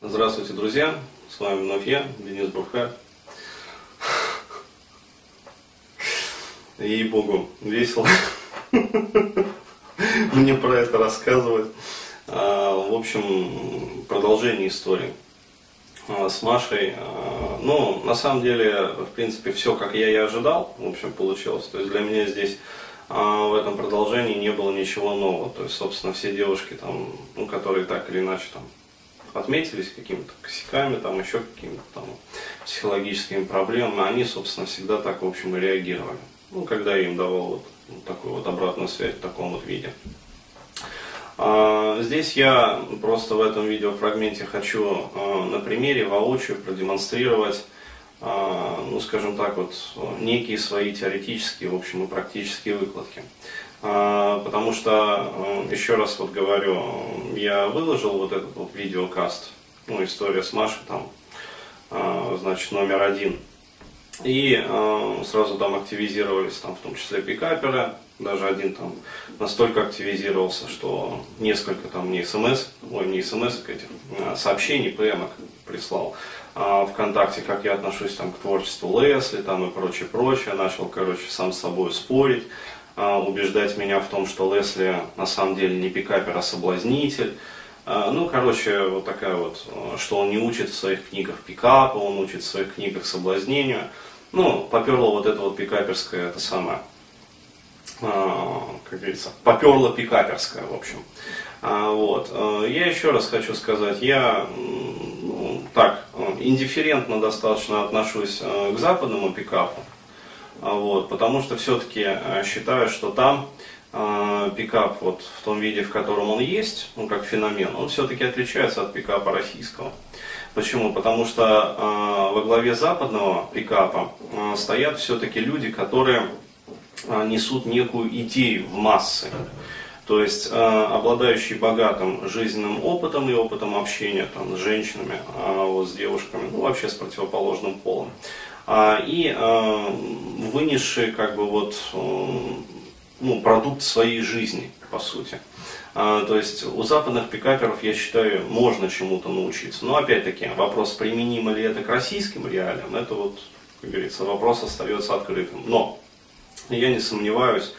Здравствуйте, друзья! С вами вновь я, Денис Бурхар. Ей-богу, весело мне про это рассказывать. А, в общем, продолжение истории а, с Машей. А, ну, на самом деле, в принципе, все, как я и ожидал, в общем, получилось. То есть для меня здесь в этом продолжении не было ничего нового. То есть, собственно, все девушки, там, ну, которые так или иначе там отметились какими-то косяками, там еще какими-то там психологическими проблемами, они, собственно, всегда так, в общем, и реагировали. Ну, когда я им давал вот, вот такую вот обратную связь в таком вот виде. А, здесь я просто в этом видеофрагменте хочу а, на примере воочию продемонстрировать, а, ну, скажем так, вот некие свои теоретические, в общем, и практические выкладки. А, потому что, э, еще раз вот говорю, я выложил вот этот вот видеокаст, ну, история с Машей там, а, значит, номер один. И э, сразу там активизировались, там, в том числе пикаперы, даже один там настолько активизировался, что несколько там мне смс, ой, не смс, этих а, сообщений, ПМ прислал ВКонтакте, как я отношусь там к творчеству Лесли там и прочее, прочее. Начал, короче, сам с собой спорить. А, убеждать меня в том, что Лесли на самом деле не пикапер, а соблазнитель. А, ну, короче, вот такая вот, что он не учит в своих книгах пикапа, он учит в своих книгах соблазнению. Ну, поперло вот это вот пикаперское, это самое, а, как говорится, поперло пикаперское, в общем. Вот. Я еще раз хочу сказать, я ну, так, индифферентно достаточно отношусь к западному пикапу. А, вот, потому что все-таки э, считаю, что там э, пикап вот в том виде, в котором он есть, ну как феномен, он все-таки отличается от пикапа российского. Почему? Потому что э, во главе западного пикапа э, стоят все-таки люди, которые э, несут некую идею в массы. То есть э, обладающие богатым жизненным опытом и опытом общения там, с женщинами, э, вот, с девушками, ну вообще с противоположным полом. А, и а, вынесшие как бы вот э, ну, продукт своей жизни, по сути. А, то есть у западных пикаперов, я считаю, можно чему-то научиться. Но опять-таки, вопрос, применимо ли это к российским реалиям, это вот, как говорится, вопрос остается открытым. Но я не сомневаюсь,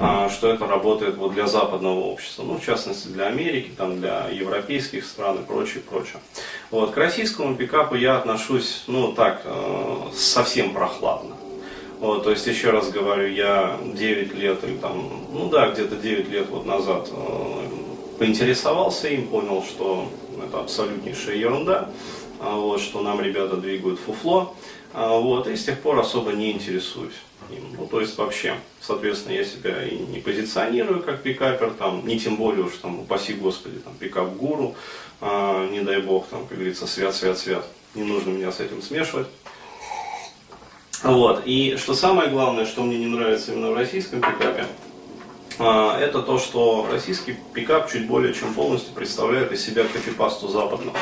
что это работает вот для западного общества, ну, в частности, для Америки, там, для европейских стран и прочее, прочее. Вот, к российскому пикапу я отношусь, ну, так, э, совсем прохладно. Вот, то есть, еще раз говорю, я 9 лет или там, ну да, где-то 9 лет вот назад э, поинтересовался им, понял, что это абсолютнейшая ерунда, а вот, что нам ребята двигают фуфло, а вот, и с тех пор особо не интересуюсь им. Ну, то есть вообще, соответственно, я себя и не позиционирую как пикапер, там, не тем более уж, там, упаси господи, там, пикап-гуру, а, не дай бог, там, как говорится, свят, свят, свят. Не нужно меня с этим смешивать. Вот. И что самое главное, что мне не нравится именно в российском пикапе, а, это то, что российский пикап чуть более чем полностью представляет из себя копипасту западного.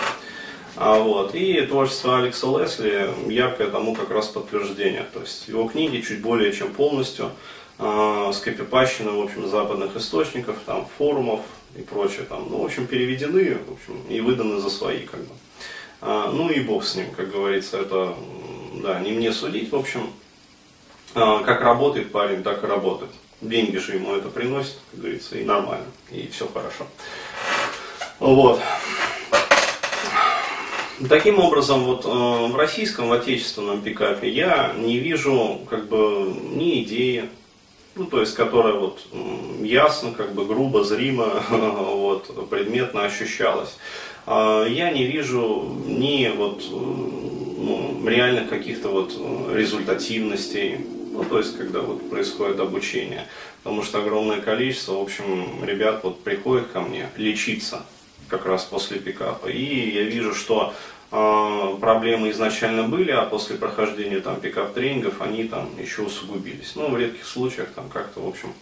А, вот. И творчество Алекса Лесли яркое тому как раз подтверждение. То есть его книги чуть более чем полностью э, скопипащены в общем, западных источников, там, форумов и прочее. Там, ну, в общем, переведены в общем, и выданы за свои. Как бы. а, ну и бог с ним, как говорится, это да, не мне судить, в общем. А, как работает парень, так и работает. Деньги же ему это приносит, как говорится, и нормально, и все хорошо. Вот. Таким образом, вот э, в российском, в отечественном пикапе я не вижу как бы ни идеи, ну, то есть, которая вот ясно, как бы грубо, зримо, вот, предметно ощущалась. А я не вижу ни вот, ну, реальных каких-то вот результативностей, ну, то есть, когда вот происходит обучение. Потому что огромное количество, в общем, ребят вот приходят ко мне лечиться как раз после пикапа. И я вижу, что э, проблемы изначально были, а после прохождения там пикап тренингов они там еще усугубились. Ну, в редких случаях там как-то, в общем,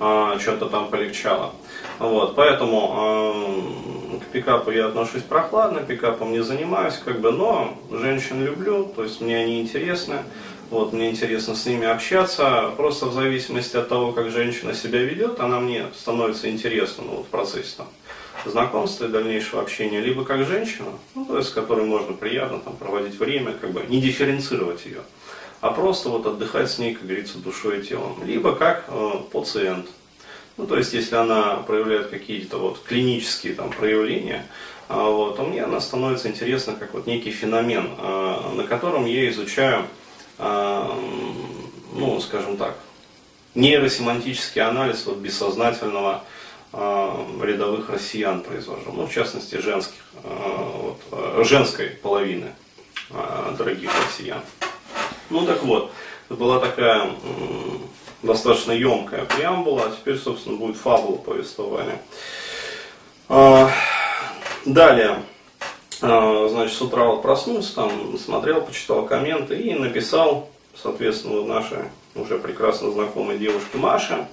э, что-то там полегчало. Вот, поэтому э, к пикапу я отношусь прохладно, пикапом не занимаюсь, как бы, но женщин люблю, то есть мне они интересны. Вот, мне интересно с ними общаться. Просто в зависимости от того, как женщина себя ведет, она мне становится интересна ну, вот, в процессе там, знакомства и дальнейшего общения, либо как женщина, ну, то есть с которой можно приятно там, проводить время, как бы не дифференцировать ее, а просто вот отдыхать с ней, как говорится, душой и телом, либо как э, пациент. Ну, то есть, если она проявляет какие-то вот клинические там проявления, а, вот, то мне она становится интересна как вот некий феномен, а, на котором я изучаю, а, ну, скажем так, нейросемантический анализ вот бессознательного рядовых россиян произвожу, ну, в частности, женских, вот, женской половины дорогих россиян. Ну, так вот, была такая достаточно емкая преамбула, а теперь, собственно, будет фабула повествования. Далее, а, значит, с утра вот проснулся, там, смотрел, почитал комменты и написал, соответственно, нашей уже прекрасно знакомой девушке Маше.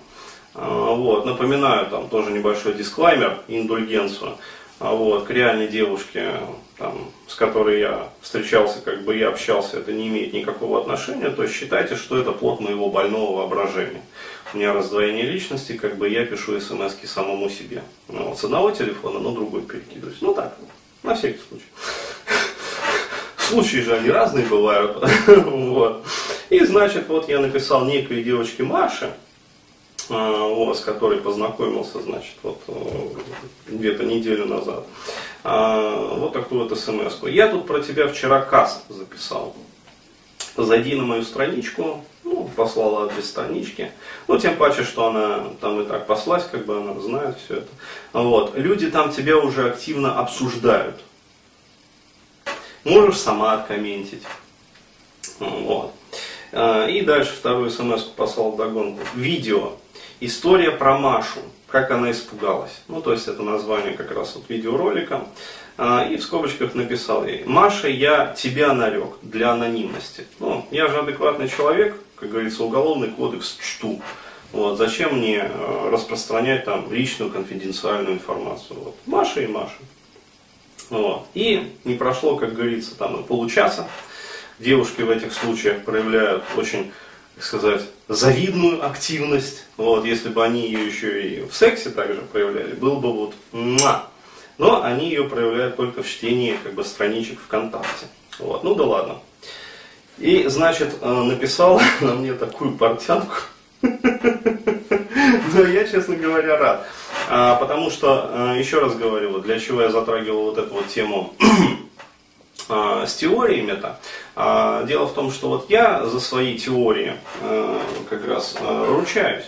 А, вот, напоминаю, там тоже небольшой дисклаймер, индульгенцию. А вот, к реальной девушке, там, с которой я встречался, как бы я общался, это не имеет никакого отношения. То есть считайте, что это плод моего больного воображения у меня раздвоение личности, как бы я пишу смс самому себе. Ну, вот, с одного телефона на другой перекидываюсь. Ну так, на всякий случай. Случаи же они разные бывают. И значит, вот я написал некой девочке Маше, а, вот, с которой познакомился, значит, вот э, где-то неделю назад. А, вот такую вот смс -ку. Я тут про тебя вчера каст записал. Зайди на мою страничку, ну, послала адрес странички. Ну, тем паче, что она там и так послась, как бы она знает все это. Вот. Люди там тебя уже активно обсуждают. Можешь сама откомментить. Вот. А, и дальше вторую смс послал догонку. Видео. История про Машу. Как она испугалась. Ну, то есть это название как раз вот видеоролика. А, и в скобочках написал ей, Маша, я тебя нарек для анонимности. Ну, я же адекватный человек, как говорится, уголовный кодекс чту. Вот, зачем мне э, распространять там личную конфиденциальную информацию? Вот, Маша и Маша. Вот. И не прошло, как говорится, там и получаса. Девушки в этих случаях проявляют очень, так сказать, завидную активность. Вот, если бы они ее еще и в сексе также проявляли, был бы вот муа. Но они ее проявляют только в чтении как бы, страничек ВКонтакте. Вот. Ну да ладно. И, значит, э, написал на мне такую портянку. Но я, честно говоря, рад. А, потому что, э, еще раз говорю, для чего я затрагивал вот эту вот тему а, с теориями-то. А, дело в том, что вот я за свои теории э, как раз ручаюсь.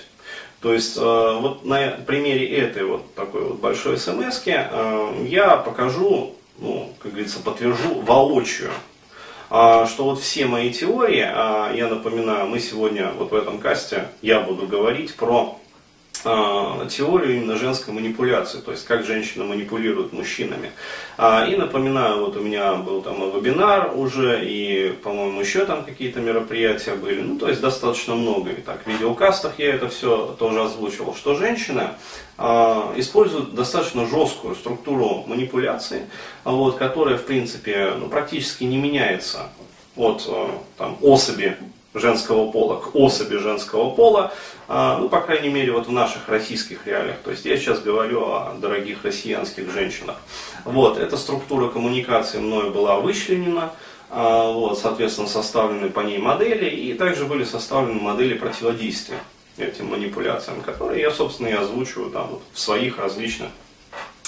То есть вот на примере этой вот такой вот большой смс я покажу, ну, как говорится, подтвержу воочию а, что вот все мои теории, я напоминаю, мы сегодня вот в этом касте, я буду говорить про теорию именно женской манипуляции, то есть как женщина манипулирует мужчинами. И напоминаю, вот у меня был там и вебинар уже, и, по-моему, еще там какие-то мероприятия были, ну, то есть достаточно много. И так, в видеокастах я это все тоже озвучивал, что женщина а, используют достаточно жесткую структуру манипуляции, вот, которая, в принципе, ну, практически не меняется от а, там, особи женского пола к особи женского пола, а, ну, по крайней мере, вот в наших российских реалиях. То есть я сейчас говорю о дорогих россиянских женщинах. Вот, эта структура коммуникации мною была вычленена, вот, соответственно, составлены по ней модели, и также были составлены модели противодействия этим манипуляциям, которые я, собственно, и озвучиваю там, вот, в своих различных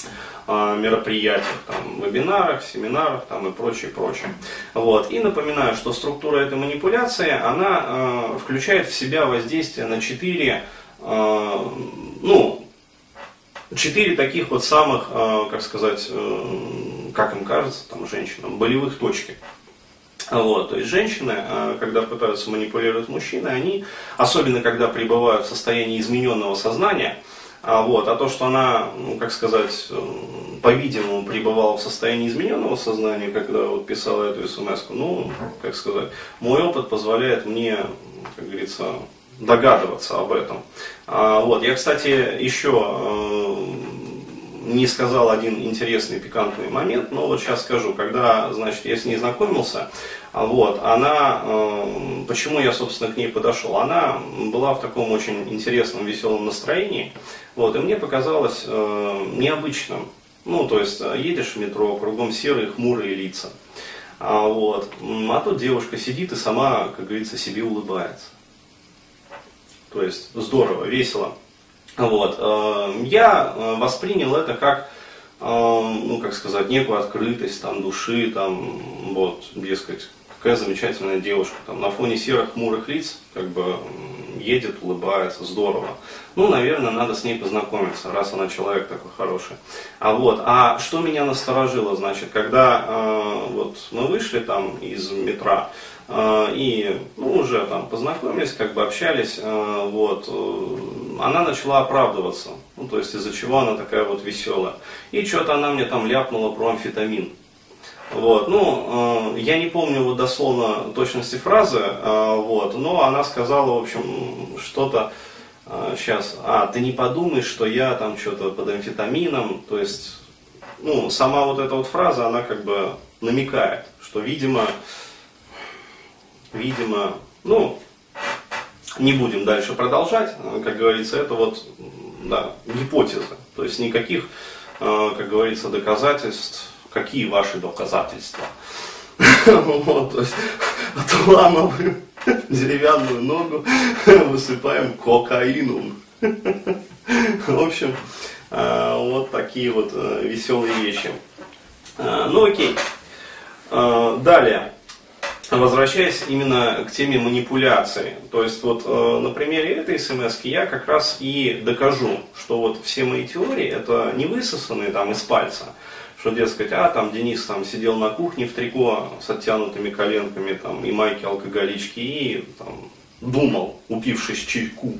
а, мероприятиях, там, вебинарах, семинарах там, и прочее, прочее. Вот. И напоминаю, что структура этой манипуляции, она э, включает в себя воздействие на четыре, э, ну, четыре таких вот самых, э, как сказать, э, как им кажется, там, женщинам, болевых точки. Вот, то есть женщины, а, когда пытаются манипулировать мужчиной, они, особенно когда пребывают в состоянии измененного сознания, а, вот, а то, что она, ну, как сказать, по-видимому, пребывала в состоянии измененного сознания, когда вот писала эту смс ну, как сказать, мой опыт позволяет мне, как говорится, догадываться об этом. А, вот, я, кстати, еще э, не сказал один интересный пикантный момент, но вот сейчас скажу. Когда, значит, я с ней знакомился, вот, она, э, почему я, собственно, к ней подошел? Она была в таком очень интересном, веселом настроении, вот, и мне показалось э, необычным Ну, то есть э, едешь в метро, кругом серые, хмурые лица. А, вот. а тут девушка сидит и сама, как говорится, себе улыбается. То есть здорово, весело. Вот. Э, я э, воспринял это как, ну, как сказать, некую открытость там, души, там, вот, дескать, какая замечательная девушка, там, на фоне серых хмурых лиц, как бы, едет, улыбается, здорово. Ну, наверное, надо с ней познакомиться, раз она человек такой хороший. А вот, а что меня насторожило, значит, когда э, вот мы вышли там из метра, э, и ну, уже там познакомились, как бы общались, э, вот, э, она начала оправдываться, ну, то есть из-за чего она такая вот веселая. И что-то она мне там ляпнула про амфетамин. Вот, ну, э, я не помню вот дословно точности фразы, э, вот, но она сказала, в общем, что-то э, сейчас, а, ты не подумай, что я там что-то под амфетамином, то есть, ну, сама вот эта вот фраза, она как бы намекает, что, видимо, видимо, ну, не будем дальше продолжать, как говорится, это вот, да, гипотеза, то есть никаких, э, как говорится, доказательств какие ваши доказательства? Вот, то есть отламываем деревянную ногу, высыпаем кокаином. В общем, э, вот такие вот э, веселые вещи. Э, ну окей. Далее. Возвращаясь именно к теме манипуляции, то есть вот на примере этой смс я как раз и докажу, что вот все мои теории это не высосанные там из пальца, что, дескать, а, там Денис там сидел на кухне в трико с оттянутыми коленками, там, и майки алкоголички, и там, думал, упившись чайку,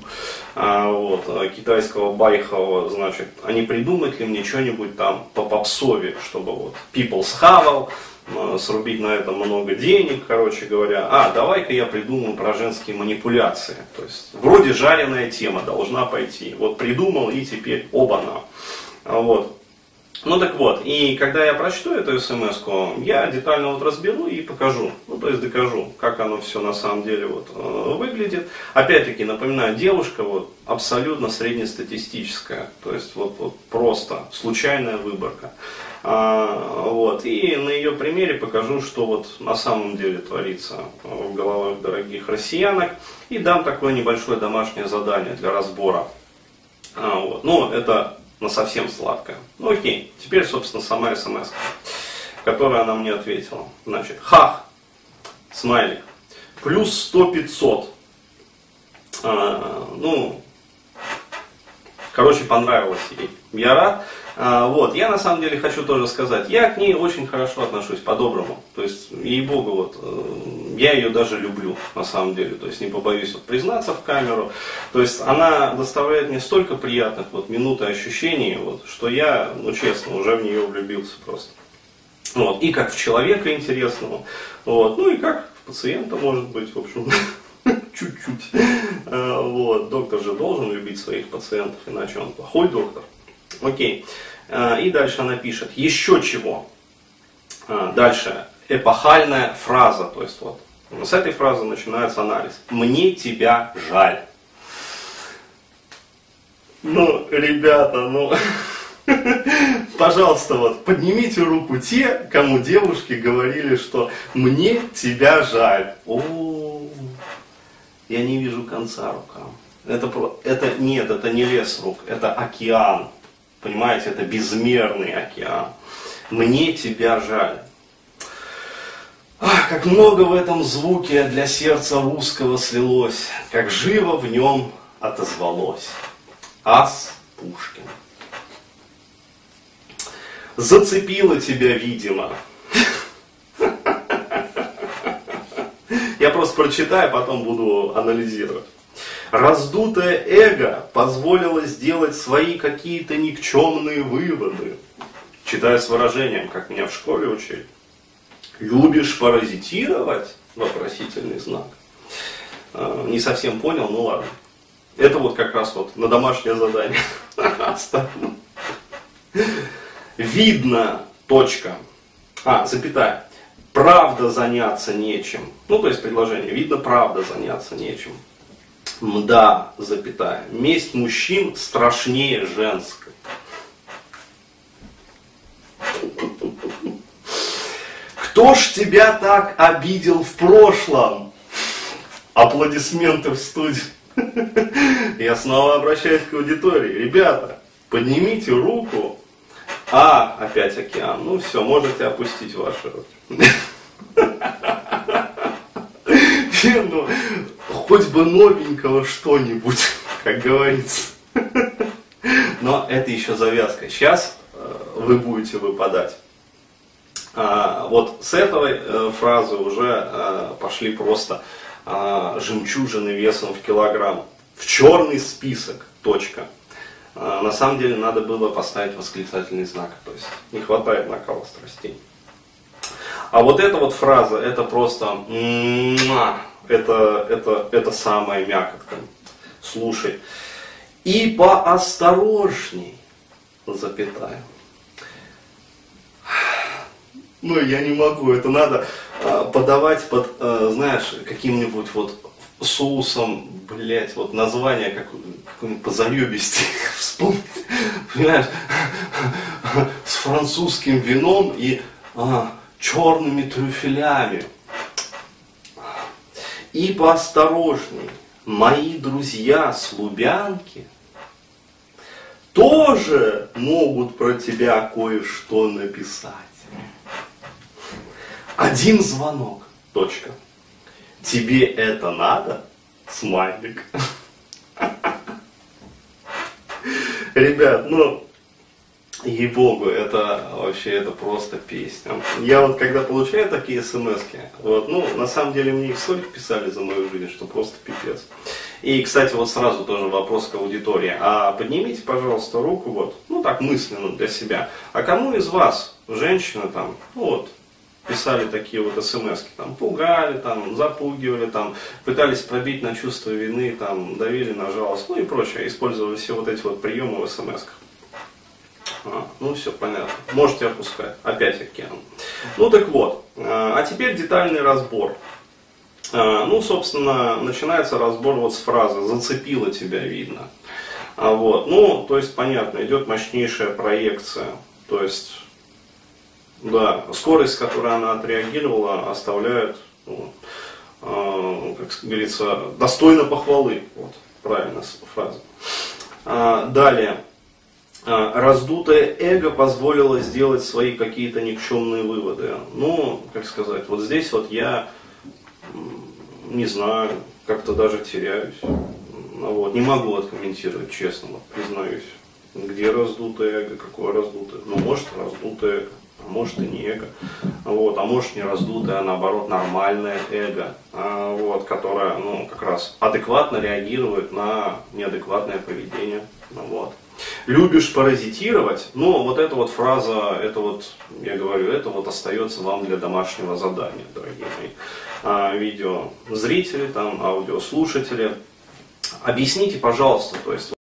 а, вот, а, китайского байхового, значит, а не придумать ли мне что-нибудь там по попсове, чтобы вот people схавал, а, срубить на этом много денег, короче говоря. А, давай-ка я придумаю про женские манипуляции. То есть, вроде жареная тема должна пойти. Вот придумал и теперь оба-на. Вот. Ну так вот, и когда я прочту эту смс я детально вот разберу и покажу, ну то есть докажу, как оно все на самом деле вот э, выглядит. Опять-таки, напоминаю, девушка вот абсолютно среднестатистическая, то есть вот, вот просто случайная выборка. А, вот, и на ее примере покажу, что вот на самом деле творится в головах дорогих россиянок, и дам такое небольшое домашнее задание для разбора. А, вот. Ну, это на совсем сладкое. Ну окей, теперь, собственно, сама смс, которую она мне ответила. Значит, хах, смайлик, плюс 100-500. А, ну, короче, понравилось ей. Я рад. А, вот, я на самом деле хочу тоже сказать, я к ней очень хорошо отношусь, по-доброму. То есть, ей-богу, вот, э, я ее даже люблю, на самом деле. То есть, не побоюсь вот, признаться в камеру. То есть, она доставляет мне столько приятных вот, минут и ощущений, вот, что я, ну честно, уже в нее влюбился просто. Вот, и как в человека интересного, вот, ну и как в пациента, может быть, в общем, чуть-чуть. А, вот, доктор же должен любить своих пациентов, иначе он плохой доктор. Окей. А, и дальше она пишет, еще чего. А, дальше, эпохальная фраза, то есть вот с этой фразы начинается анализ. Мне тебя жаль. Ну, ребята, ну, пожалуйста, вот, поднимите руку те, кому девушки говорили, что мне тебя жаль. О, я не вижу конца рукам. Это, это нет, это не лес рук, это океан. Понимаете, это безмерный океан. Мне тебя жаль. Ах, как много в этом звуке для сердца русского слилось, как живо в нем отозвалось. Ас Пушкин. Зацепило тебя, видимо. Я просто прочитаю, а потом буду анализировать. Раздутое эго позволило сделать свои какие-то никчемные выводы. Читаю с выражением, как меня в школе учили. Любишь паразитировать? Вопросительный знак. А, не совсем понял, ну ладно. Это вот как раз вот на домашнее задание. Видно, точка. А, запятая правда заняться нечем. Ну, то есть предложение, видно, правда заняться нечем. Мда, запятая. Месть мужчин страшнее женской. Кто ж тебя так обидел в прошлом? Аплодисменты в студии. Я снова обращаюсь к аудитории. Ребята, поднимите руку, а, опять океан. Ну все, можете опустить ваши руки. Ну, хоть бы новенького что-нибудь, как говорится. Но это еще завязка. Сейчас э, вы будете выпадать. А, вот с этой э, фразы уже э, пошли просто а, жемчужины весом в килограмм. В черный список. Точка. А, на самом деле надо было поставить восклицательный знак. То есть не хватает накала страстей. А вот эта вот фраза, это просто это, это, это самая мякотка. Слушай. И поосторожней, запятая. Ну, я не могу, это надо а, подавать под, а, знаешь, каким-нибудь вот соусом, блять, вот название как, какой-нибудь позаебисти вспомнить, понимаешь, с французским вином и а, черными трюфелями. И поосторожней, мои друзья с Лубянки тоже могут про тебя кое-что написать. Один звонок. Точка. Тебе это надо? Смайлик. Ребят, ну, Ей-богу, это вообще, это просто песня. Я вот когда получаю такие смс вот, ну, на самом деле мне их столько писали за мою жизнь, что просто пипец. И, кстати, вот сразу тоже вопрос к аудитории. А поднимите, пожалуйста, руку, вот, ну так мысленно для себя. А кому из вас, женщина там, ну вот, писали такие вот смс там, пугали, там, запугивали, там, пытались пробить на чувство вины, там, давили на жалость, ну и прочее, использовали все вот эти вот приемы в смс. А, ну все понятно. Можете опускать. Опять океан. Ну так вот. А, а теперь детальный разбор. А, ну, собственно, начинается разбор вот с фразы «зацепило тебя видно». А вот, ну, то есть, понятно, идет мощнейшая проекция. То есть, да, скорость, с которой она отреагировала, оставляет, ну, э, как говорится, достойно похвалы. Вот, правильная фраза. А, далее. А, раздутое эго позволило сделать свои какие-то никчемные выводы. Ну, как сказать, вот здесь вот я не знаю, как-то даже теряюсь. Ну вот, не могу откомментировать, честно, вот, признаюсь. Где раздутое эго, какое раздутое? Ну, может, раздутое эго, может и не эго. Вот, а может не раздутое, а наоборот нормальное эго, а, вот, которое, ну, как раз адекватно реагирует на неадекватное поведение. Ну, вот. Любишь паразитировать, но вот эта вот фраза, это вот, я говорю, это вот остается вам для домашнего задания, дорогие мои а, видеозрители, там, аудиослушатели. Объясните, пожалуйста, то есть